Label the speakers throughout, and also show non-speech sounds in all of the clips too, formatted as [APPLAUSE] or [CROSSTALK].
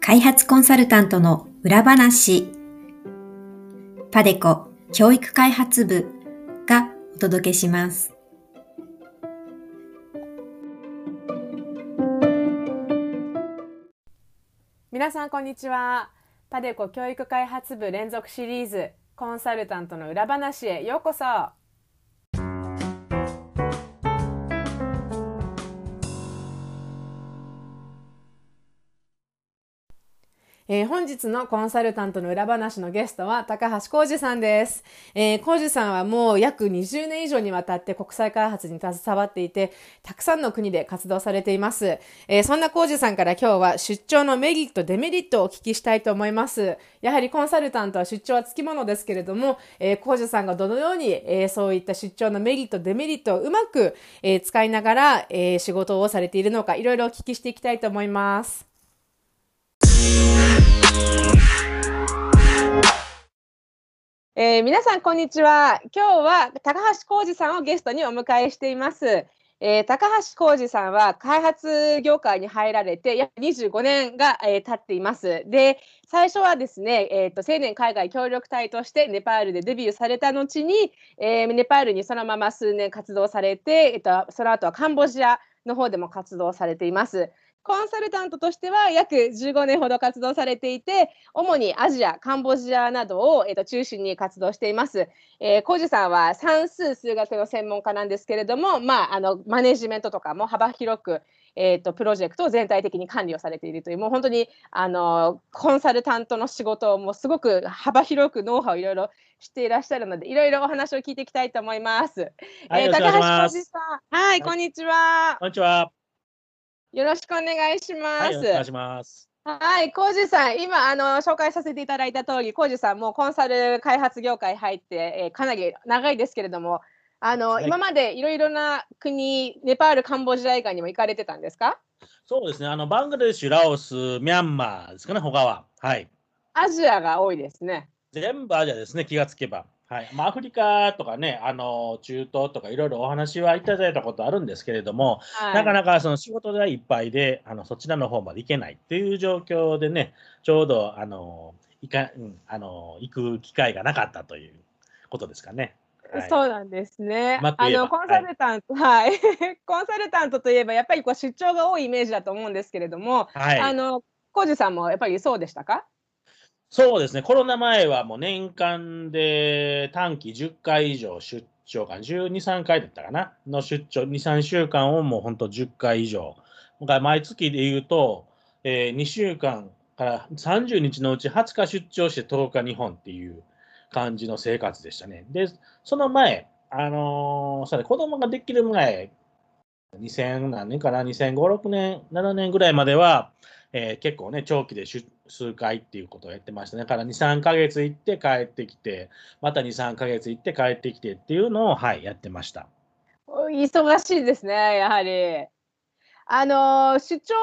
Speaker 1: 開発コンサルタントの裏話パデコ教育開発部がお届けします。
Speaker 2: 皆さんこんにちは。パデコ教育開発部連続シリーズコンサルタントの裏話へようこそ。えー、本日のコンサルタントの裏話のゲストは高橋浩二さんです。えー、浩二さんはもう約20年以上にわたって国際開発に携わっていて、たくさんの国で活動されています。えー、そんな浩二さんから今日は出張のメリット、デメリットをお聞きしたいと思います。やはりコンサルタントは出張はつきものですけれども、えー、浩二さんがどのように、えー、そういった出張のメリット、デメリットをうまく、えー、使いながら、えー、仕事をされているのか、いろいろお聞きしていきたいと思います。えー、皆さんこんにちは。今日は高橋浩二さんをゲストにお迎えしています。えー、高橋浩二さんは開発業界に入られて約25年が、えー、経っています。で、最初はですね、えーと、青年海外協力隊としてネパールでデビューされた後に、えー、ネパールにそのまま数年活動されて、えーとその後はカンボジアの方でも活動されています。コンサルタントとしては約15年ほど活動されていて、主にアジア、カンボジアなどを、えー、と中心に活動しています。えー、コージさんは算数、数学の専門家なんですけれども、まあ、あのマネジメントとかも幅広く、えーと、プロジェクトを全体的に管理をされているという、もう本当にあのコンサルタントの仕事をもうすごく幅広くノウハウをいろいろ知っていらっしゃるので、いろいろお話を聞いていきたいと思います。
Speaker 3: はい、えー、高
Speaker 2: 橋浩二さん、はい、こんにちは。
Speaker 3: こんにちは。
Speaker 2: よろしくお願いします。はい、お
Speaker 3: 願いします。
Speaker 2: はい、コージさん、今あの紹介させていただいた通り、コージさんもコンサル開発業界入って、えー、かなり長いですけれども、あの、はい、今までいろいろな国、ネパール、カンボジア以外にも行かれてたんですか？
Speaker 3: そうですね、あのバングラデシュ、ラオス、ミャンマーですかね、他は。はい。
Speaker 2: アジアが多いですね。
Speaker 3: 全部アジアですね、気がつけば。はい。まあ、アフリカとかね、あの中東とかいろいろお話はいただいたことあるんですけれども、はい、なかなかその仕事がいっぱいであのそちらの方まで行けないっていう状況でね、ちょうどあの行か、うん、あの行く機会がなかったということですかね。
Speaker 2: はい、そうなんですね。あのコンサルタント、はい、はい、[LAUGHS] コンサルタントといえばやっぱりこう出張が多いイメージだと思うんですけれども、はい、あの浩二さんもやっぱりそうでしたか？
Speaker 3: そうですね、コロナ前はもう年間で短期10回以上出張か、12、3回だったかな、の出張、2、3週間をもう本当10回以上。毎月で言うと、えー、2週間から30日のうち20日出張して10日日本っていう感じの生活でしたね。で、その前、あのー、それ子供ができる前、2000何年かな、2005、6年、7年ぐらいまでは、えー、結構ね、長期で数回っていうことをやってましたね。だから2、3ヶ月行って帰ってきて、また2、3ヶ月行って帰ってきてっていうのを、はい、やってました。
Speaker 2: 忙しいですね、やはり。あの出張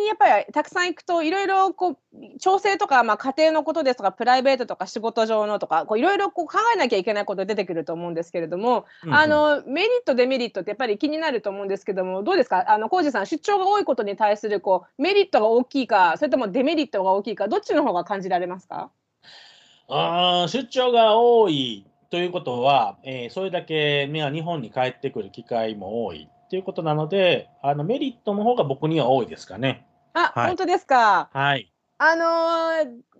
Speaker 2: にやっぱりたくさん行くといろいろこう調整とか、まあ、家庭のことですとかプライベートとか仕事上のとかいろいろ考えなきゃいけないこと出てくると思うんですけれども、うんうん、あのメリットデメリットってやっぱり気になると思うんですけどもどうですか？あの浩二さん出張が多いことに対するこうメリットが大きいかそれともデメリットが大きいかどっちの方が感じられますか？
Speaker 3: あ出張が多いということは、えー、それだけ日本に帰ってくる機会も多いっていうことなので、あのメリットの方が僕には多いですかね。
Speaker 2: あ、はい、本当ですか？
Speaker 3: はい。
Speaker 2: あの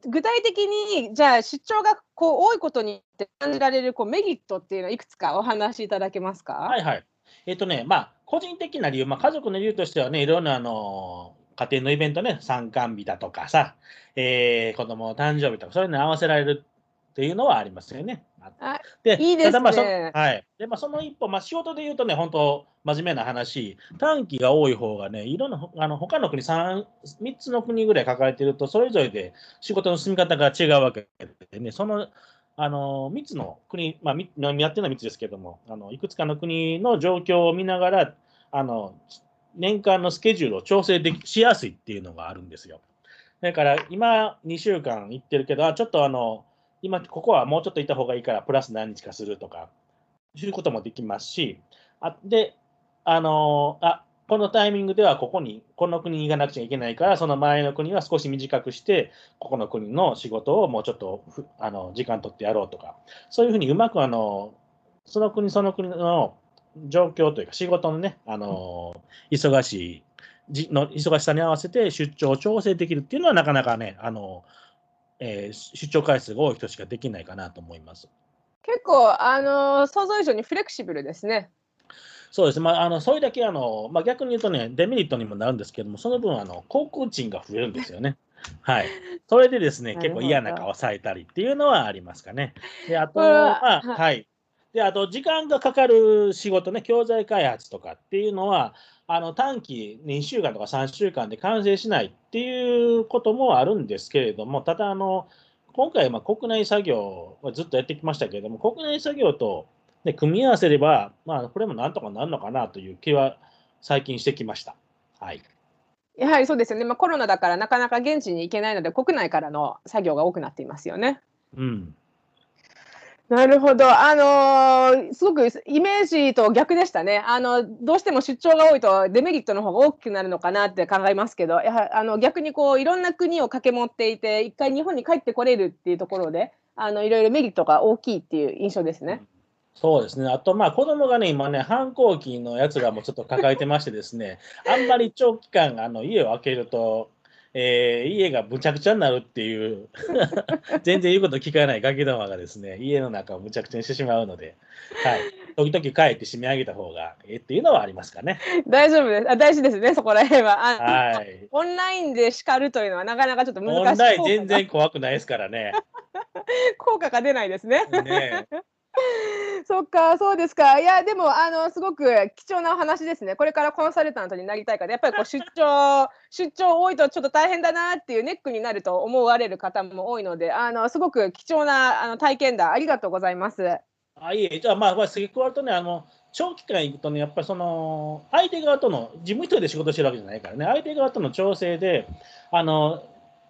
Speaker 2: ー、具体的に、じゃあ、出張がこう多いことに感じられるこうメリットっていうのは、いくつかお話しいただけますか？
Speaker 3: はいはい。えっ、ー、とね、まあ、個人的な理由、まあ、家族の理由としてはね、いろんなあの家庭のイベントね、参観日だとかさ、えー、子供の誕生日とか、そういうのに合わせられるっていうのはありますよね。
Speaker 2: でいいですね。ま
Speaker 3: あはい。で、まあ、その一歩、まあ、仕事で言うとね、本当、真面目な話、短期が多い方がね、いろんな、あの他の国3、3つの国ぐらい抱えてると、それぞれで仕事の進み方が違うわけでね、その、あの、3つの国、まあ、やってるのは3つですけども、あの、いくつかの国の状況を見ながら、あの、年間のスケジュールを調整できしやすいっていうのがあるんですよ。だから今2週間行ってるけど、あちょっとあの、今ここはもうちょっといた方がいいからプラス何日かするとか、知ることもできますし、あで、あのあこのタイミングではここに、この国に行かなくちゃいけないから、その前の国は少し短くして、ここの国の仕事をもうちょっとあの時間取ってやろうとか、そういうふうにうまくあのその国その国の状況というか、仕事のね、あの忙しいの忙しさに合わせて出張を調整できるっていうのは、なかなかね、あのえー、出張回数が多い人しかできないかなと思います。
Speaker 2: 結構、あの想像以上にフレキシブルですね。
Speaker 3: そうです、まあ、あのそれだけあの、まあ、逆に言うとね、デメリットにもなるんですけども、その分あの、航空賃が増えるんですよね。[LAUGHS] はい、それでですね、結構嫌な顔されたりっていうのはありますかね。であと、まあ、はい。で、あと、時間がかかる仕事ね、教材開発とかっていうのは、あの短期2週間とか3週間で完成しないっていうこともあるんですけれども、ただ、あの今回、ま国内作業はずっとやってきましたけれども、国内作業とで、組み合わせれば、まあ、これもなんとかなるのかなという気は最近してきました。はい。
Speaker 2: やはりそうですよね、まあ、コロナだからなかなか現地に行けないので、国内からの作業が多くなっていますよね。
Speaker 3: うん、
Speaker 2: なるほど、あのー、すごくイメージと逆でしたね。あの、どうしても出張が多いとデメリットの方が大きくなるのかなって考えますけど、やはあの逆にこういろんな国を駆け持っていて、一回日本に帰ってこれるっていうところで、あのいろいろメリットが大きいっていう印象ですね。
Speaker 3: そうですね。あと、まあ、子供がね、今ね、反抗期のやつがもうちょっと抱えてましてですね、あんまり長期間、あの家を空けると、えー、家がむちゃくちゃになるっていう [LAUGHS] 全然言うこと聞かないガキどもがですね、家の中をむちゃくちゃにしてしまうので、はい、時々帰って締め上げた方がええっていうのはありますかね。
Speaker 2: 大丈夫です。あ大事ですね、そこら辺は。はい。オンラインで叱るというのはなかなかちょっと難しい。オンライ
Speaker 3: ン全然怖くないですからね。[LAUGHS]
Speaker 2: 効果が出ないですね。ね [LAUGHS] そっか、そうですか。いや、でも、あの、すごく貴重なお話ですね。これからコンサルタントになりたいから、やっぱりこう [LAUGHS] 出張、出張多いとちょっと大変だなっていうネックになると思われる方も多いので、あの、すごく貴重なあの体験談、ありがとうございます。
Speaker 3: あいえ、じゃあ、まあ、まあ、次加わるとね、あの、長期間行くとね、やっぱりその、相手側との、自分一人で仕事してるわけじゃないからね、相手側との調整で、あの、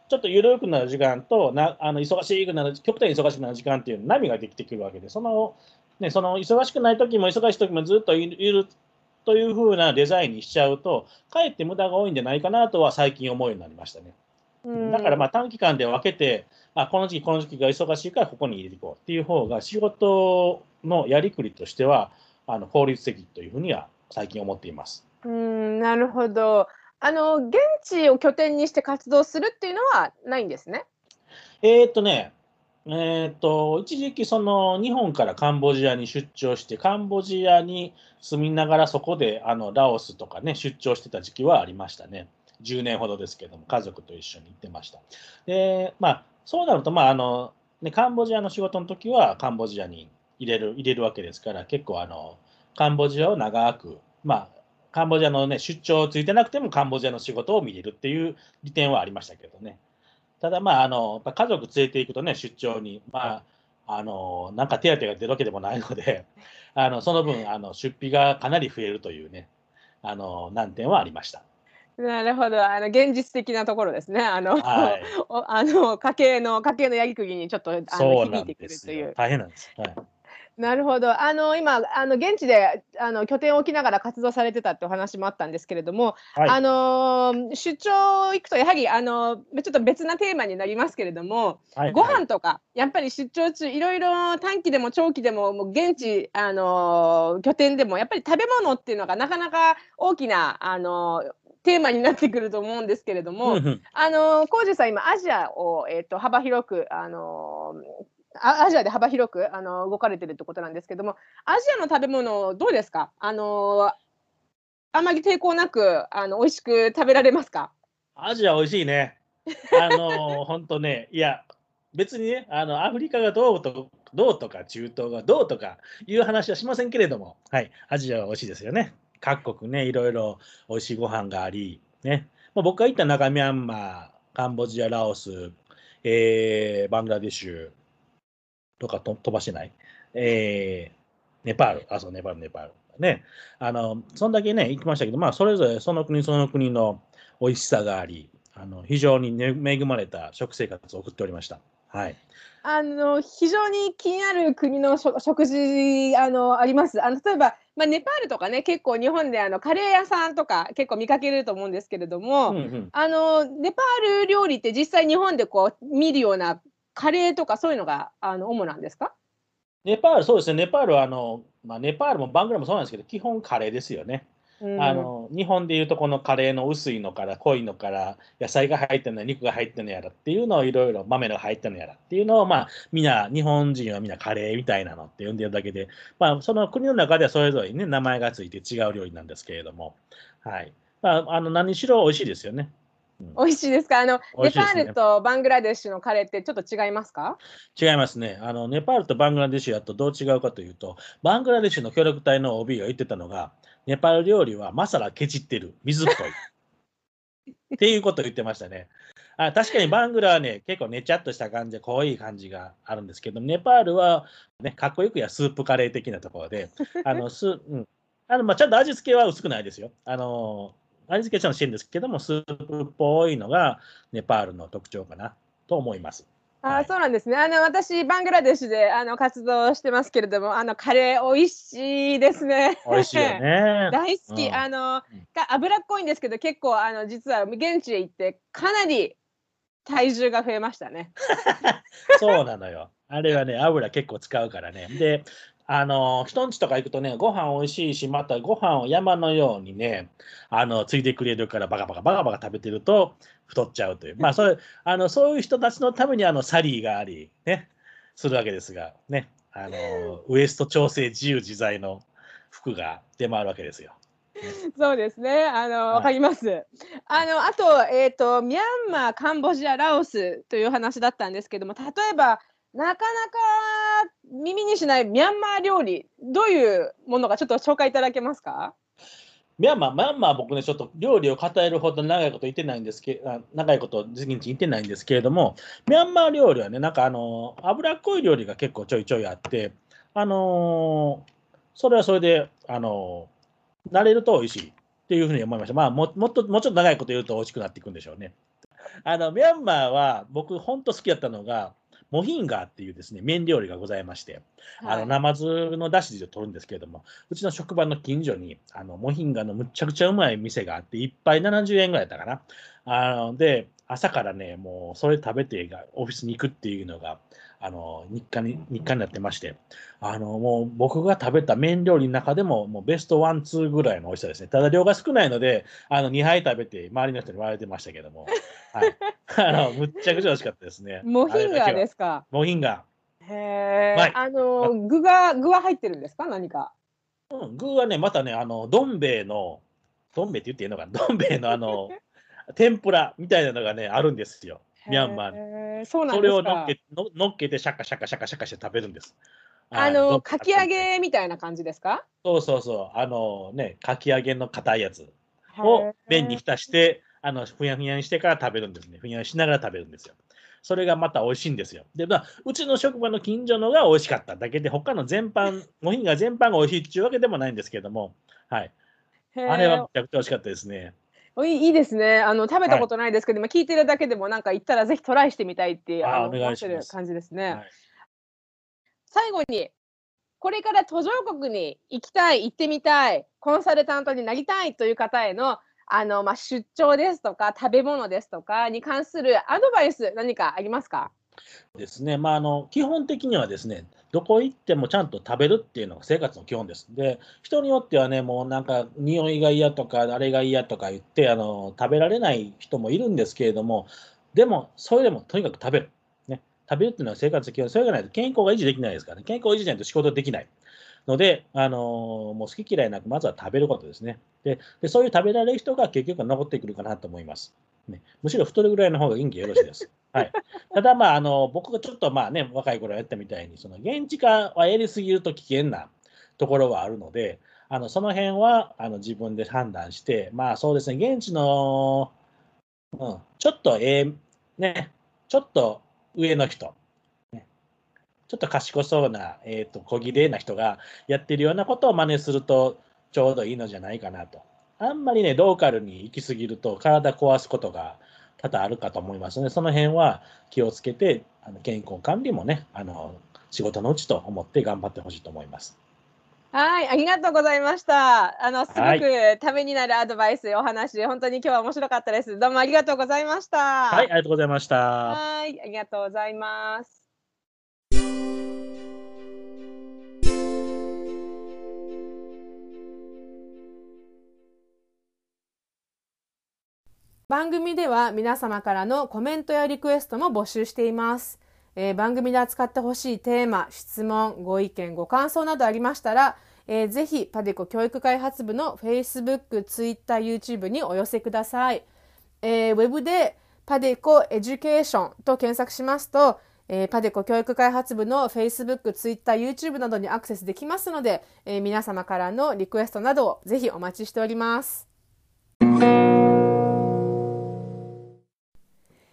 Speaker 3: ちょっと緩くなる時間となあの忙しくなる極端に忙しくなる時間っていう波ができてくるわけでその,、ね、その忙しくない時も忙しい時もずっといるというふうなデザインにしちゃうとかえって無駄が多いんじゃないかなとは最近思うようになりましたね。だからまあ短期間で分けてあこの時期この時期が忙しいからここに入れていこうっていう方が仕事のやりくりとしてはあの効率的というふうには最近思っています。
Speaker 2: うんなるほど。あの、現地を拠点にして活動するっていうのはないんですね？
Speaker 3: えーっとね、えーっと、一時期その日本からカンボジアに出張して、カンボジアに住みながらそこであのラオスとかね、出張してた時期はありましたね。10年ほどですけども、家族と一緒に行ってました。で、まあ、そうなると、まあ、あの、ね、カンボジアの仕事の時はカンボジアに入れる入れるわけですから、結構あの、カンボジアを長く、まあ、カンボジアのね、出張ついてなくてもカンボジアの仕事を見れるっていう利点はありましたけどね。ただまあ、あの、家族連れていくとね、出張に、まあ、あの、なんか手当が出るわけでもないので、[LAUGHS] あの、その分、あの、出費がかなり増えるというね、あの、難点はありました。
Speaker 2: なるほど、あの現実的なところですね。あの、はい、[LAUGHS] あの家計の家計のやりくりにちょっとあの響いてくるという。
Speaker 3: 大変なんです。はい。
Speaker 2: なるほど。あの今あの現地であの拠点を置きながら活動されてたってお話もあったんですけれども、はい、あの出張行くとやはりあのちょっと別なテーマになりますけれども、はい、ご飯とかやっぱり出張中いろいろ短期でも長期でももう現地あの拠点でもやっぱり食べ物っていうのがなかなか大きなあのテーマになってくると思うんですけれども、あの浩二さん今アジアをえっ、ー、と幅広くあのアジアで幅広くあの動かれてるってことなんですけども、アジアの食べ物、どうですか？あのあまり抵抗なくあの美味しく食べられますか？
Speaker 3: アジア美味しいね。あの [LAUGHS] 本当ね、いや、別にね、あのアフリカがどうとどうとか、中東がどうとかいう話はしませんけれども、はい、アジアは美味しいですよね。各国ね、いろいろ美味しいご飯があり、ね、まあ、僕が行った中ミャンマー、カンボジア、ラオス、えー、バングラデシュ、とかと飛ばしてない？えー、ネパール、あ、そう、ネパール、ネパール。ね。あの、そんだけね、行きましたけど、まあ、それぞれその国その国の美味しさがあり、あの非常に、ね、恵まれた食生活を送っておりました。はい。
Speaker 2: あの非常に気になる国の食食事あのあります。あの例えば、まあ、ネパールとかね結構日本であのカレー屋さんとか結構見かけると思うんですけれども、
Speaker 3: うんうん。
Speaker 2: あのネパール料理って実際日本でこう見るようなカレーとかそういうのがあの主なんですか？
Speaker 3: ネパール、そうですね。ネパールはあの、まあ、ネパールもバングラもそうなんですけど、基本カレーですよね。
Speaker 2: うん
Speaker 3: あの日本でいうとこのカレーの薄いのから濃いのから野菜が入ってるのや肉が入ってるのやらっていうのをいろいろ豆が入ってるのやらっていうのをまあみんな日本人はみんなカレーみたいなのって呼んでるだけでまあその国の中ではそれぞれにね名前がついて違う料理なんですけれどもはいまああの何しろ美味しいですよね。うん
Speaker 2: 美味しいですか？あのネパールとバングラデシュのカレーってちょっと違いますか？
Speaker 3: 違いますねあの。ネパールとバングラデシュだとどう違うかというと、バングラデシュの協力隊の OB が言ってたのが、ネパール料理はマサラケチってる、水っぽい。[LAUGHS] っていうことを言ってましたね。あ確かにバングラはね、結構ねちゃっとした感じで濃い感じがあるんですけど、ネパールは、ね、かっこよくやスープカレー的なところで、あのスうんあのまあ、ちゃんと味付けは薄くないですよ。あの味付けはちゃんとしてるんですけども、スープっぽいのがネパールの特徴かなと思います。
Speaker 2: あ、
Speaker 3: はい
Speaker 2: そうなんですね。あの私バングラデシュであの活動してますけれども、あのカレー美味しいですね。
Speaker 3: 美味しいよね。[LAUGHS]
Speaker 2: 大好き。
Speaker 3: うん
Speaker 2: あの脂っこいんですけど、結構あの実は現地へ行ってかなり体重が増えましたね。[LAUGHS]
Speaker 3: そうなのよ。あれはね、油結構使うからね。で、あの、人んちとか行くとね、ご飯美味しいし、またご飯を山のようにね、あの、ついてくれるから、バカバカバカバカ食べてると太っちゃうという。まあ、それ、あの、そういう人たちのために、あの、サリーがあり、ね、するわけですが、ね、あの、ウエスト調整自由自在の服が出回るわけですよ。
Speaker 2: そうですね。あの、
Speaker 3: はい
Speaker 2: わかります。あの、あと、えっ、と、ミャンマー、カンボジア、ラオスという話だったんですけども、例えば。なかなか耳にしないミャンマー料理、どういうものかちょっと紹介いただけますか？
Speaker 3: ミャンマー、ミャンマー僕ね、ちょっと料理を語れるほど長いこと言ってないんですけど、長いこと次に言ってないんですけれども、ミャンマー料理はね、なんかあの、脂っこい料理が結構ちょいちょいあって、あのーそれはそれで、あのー慣れると美味しいっていうふうに思いました。まあも、もっと、もうちょっと長いこと言うと美味しくなっていくんでしょうね。あの、ミャンマーは僕、本当好きだったのが、モヒンガーっていうですね、麺料理がございまして、あの、ナマズのだしで取るんですけれども、うちの職場の近所に、あの、モヒンガのむっちゃくちゃうまい店があって、一杯70円ぐらいだったかな。あの、で、朝からね、もうそれ食べてからオフィスに行くっていうのが、あの、日課に、日課になってまして、あの、もう僕が食べた麺料理の中でも、もうベストワン、ツーぐらいの美味しさですね。ただ量が少ないので、あの、2杯食べて周りの人に言われてましたけども、[LAUGHS] はい。あの、むっちゃくちゃ美味しかったですね。
Speaker 2: モヒンガーです
Speaker 3: す。
Speaker 2: か。
Speaker 3: モヒンガ
Speaker 2: へえ、
Speaker 3: はい
Speaker 2: あの具が具は入ってるんですか？何か。
Speaker 3: ー。うん、具はね、またね、あの、どん兵衛の、どん兵衛って言っていいのかな、どん兵衛のあの、[LAUGHS] 天ぷらみたいなのがね、あるんですよ。ミャンマーに。
Speaker 2: ーそうなん
Speaker 3: そ
Speaker 2: ですか。
Speaker 3: れを乗っけの乗っけてシャカシャカシャカシャカして食べるんです。
Speaker 2: あのかき揚げみたいな感じですか？
Speaker 3: そうそうそう、あのね、かき揚げの硬いやつを麺に浸して、あのふやふやにしてから食べるんですね。ふやふやしながら食べるんですよ。それがまた美味しいんですよ。で、まあ、うちの職場の近所のが美味しかっただけで、他の全般、モヒンガ全般が美味しいっていうわけでもないんですけども、はい。あれはめちゃくちゃ美味しかったですね。
Speaker 2: おいいいですね。あの食べたことないですけど、今聞いてるだけでもなんか行ったらぜひトライしてみたいって
Speaker 3: あ
Speaker 2: あのてる感じですね。
Speaker 3: はい。
Speaker 2: 最後にこれから途上国に行きたい行ってみたいコンサルタントになりたいという方へのあの、まあ、出張ですとか食べ物ですとかに関するアドバイス何かありますか？
Speaker 3: ですね、まあ、あの基本的にはですね、どこ行ってもちゃんと食べるっていうのが生活の基本です。で、人によってはね、もうなんか匂いが嫌とか、あれが嫌とか言ってあの、食べられない人もいるんですけれども、でも、それでもとにかく食べる。ね、食べるっていうのは生活の基本、それがないと健康が維持できないですからね、健康維持しないと仕事できない。ので、あのもう好き嫌いなく、まずは食べることですねでで。そういう食べられる人が結局は残ってくるかなと思います。ね、むしろ太るぐらいの方が元気よろしいです。はい、ただ、まあ、あの僕がちょっとまあね、若い頃やったみたいに、その現地化はやりすぎると危険なところはあるので、あのその辺はあの自分で判断して、まあそうですね、現地の、うん、ちょっとええ、ね、ちょっと上の人、ね、ちょっと賢そうな、えー、と小綺麗な人がやってるようなことを真似するとちょうどいいのじゃないかなと。あんまりね、ローカルに行き過ぎると体壊すことが多々あるかと思いますので、その辺は気をつけて、あの健康管理もね、あの仕事のうちと思って頑張ってほしいと思います。
Speaker 2: はい、ありがとうございました。あの、すごくためになるアドバイス、お話、本当に今日は面白かったです。どうもありがとうございました。
Speaker 3: はい、ありがとうございました。
Speaker 2: はい、ありがとうございます。番組では皆様からのコメントやリクエストも募集しています。えー、番組で扱ってほしいテーマ、質問、ご意見、ご感想などありましたら、えー、ぜひパデコ教育開発部の Facebook、Twitter、YouTube にお寄せください。えー、ウェブでパデコエデュケーションと検索しますと、えー、パデコ教育開発部の Facebook、Twitter、YouTube などにアクセスできますので、えー、皆様からのリクエストなどをぜひお待ちしております。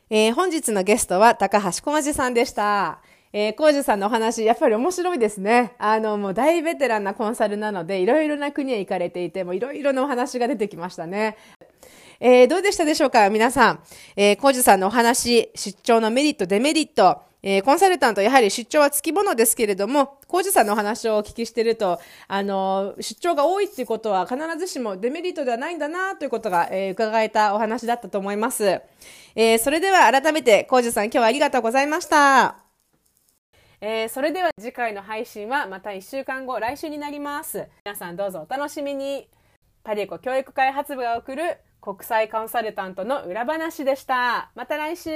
Speaker 2: えー、本日のゲストは高橋浩二さんでした。えー、浩二さんのお話、やっぱり面白いですね。あの、もう大ベテランなコンサルなので、いろいろな国へ行かれていて、もういろいろなお話が出てきましたね。えー、どうでしたでしょうか皆さん。えー、浩二さんのお話、出張のメリット、デメリット、えー、コンサルタント、やはり出張はつきものですけれども、コージさんのお話をお聞きしてると、あの、出張が多いっていうことは必ずしもデメリットではないんだなということが、えー、伺えたお話だったと思います。えー、それでは改めて、コージさん今日はありがとうございました。えー、それでは次回の配信はまた1週間後、来週になります。皆さんどうぞお楽しみに。パリコ教育開発部が送る国際コンサルタントの裏話でした。また来週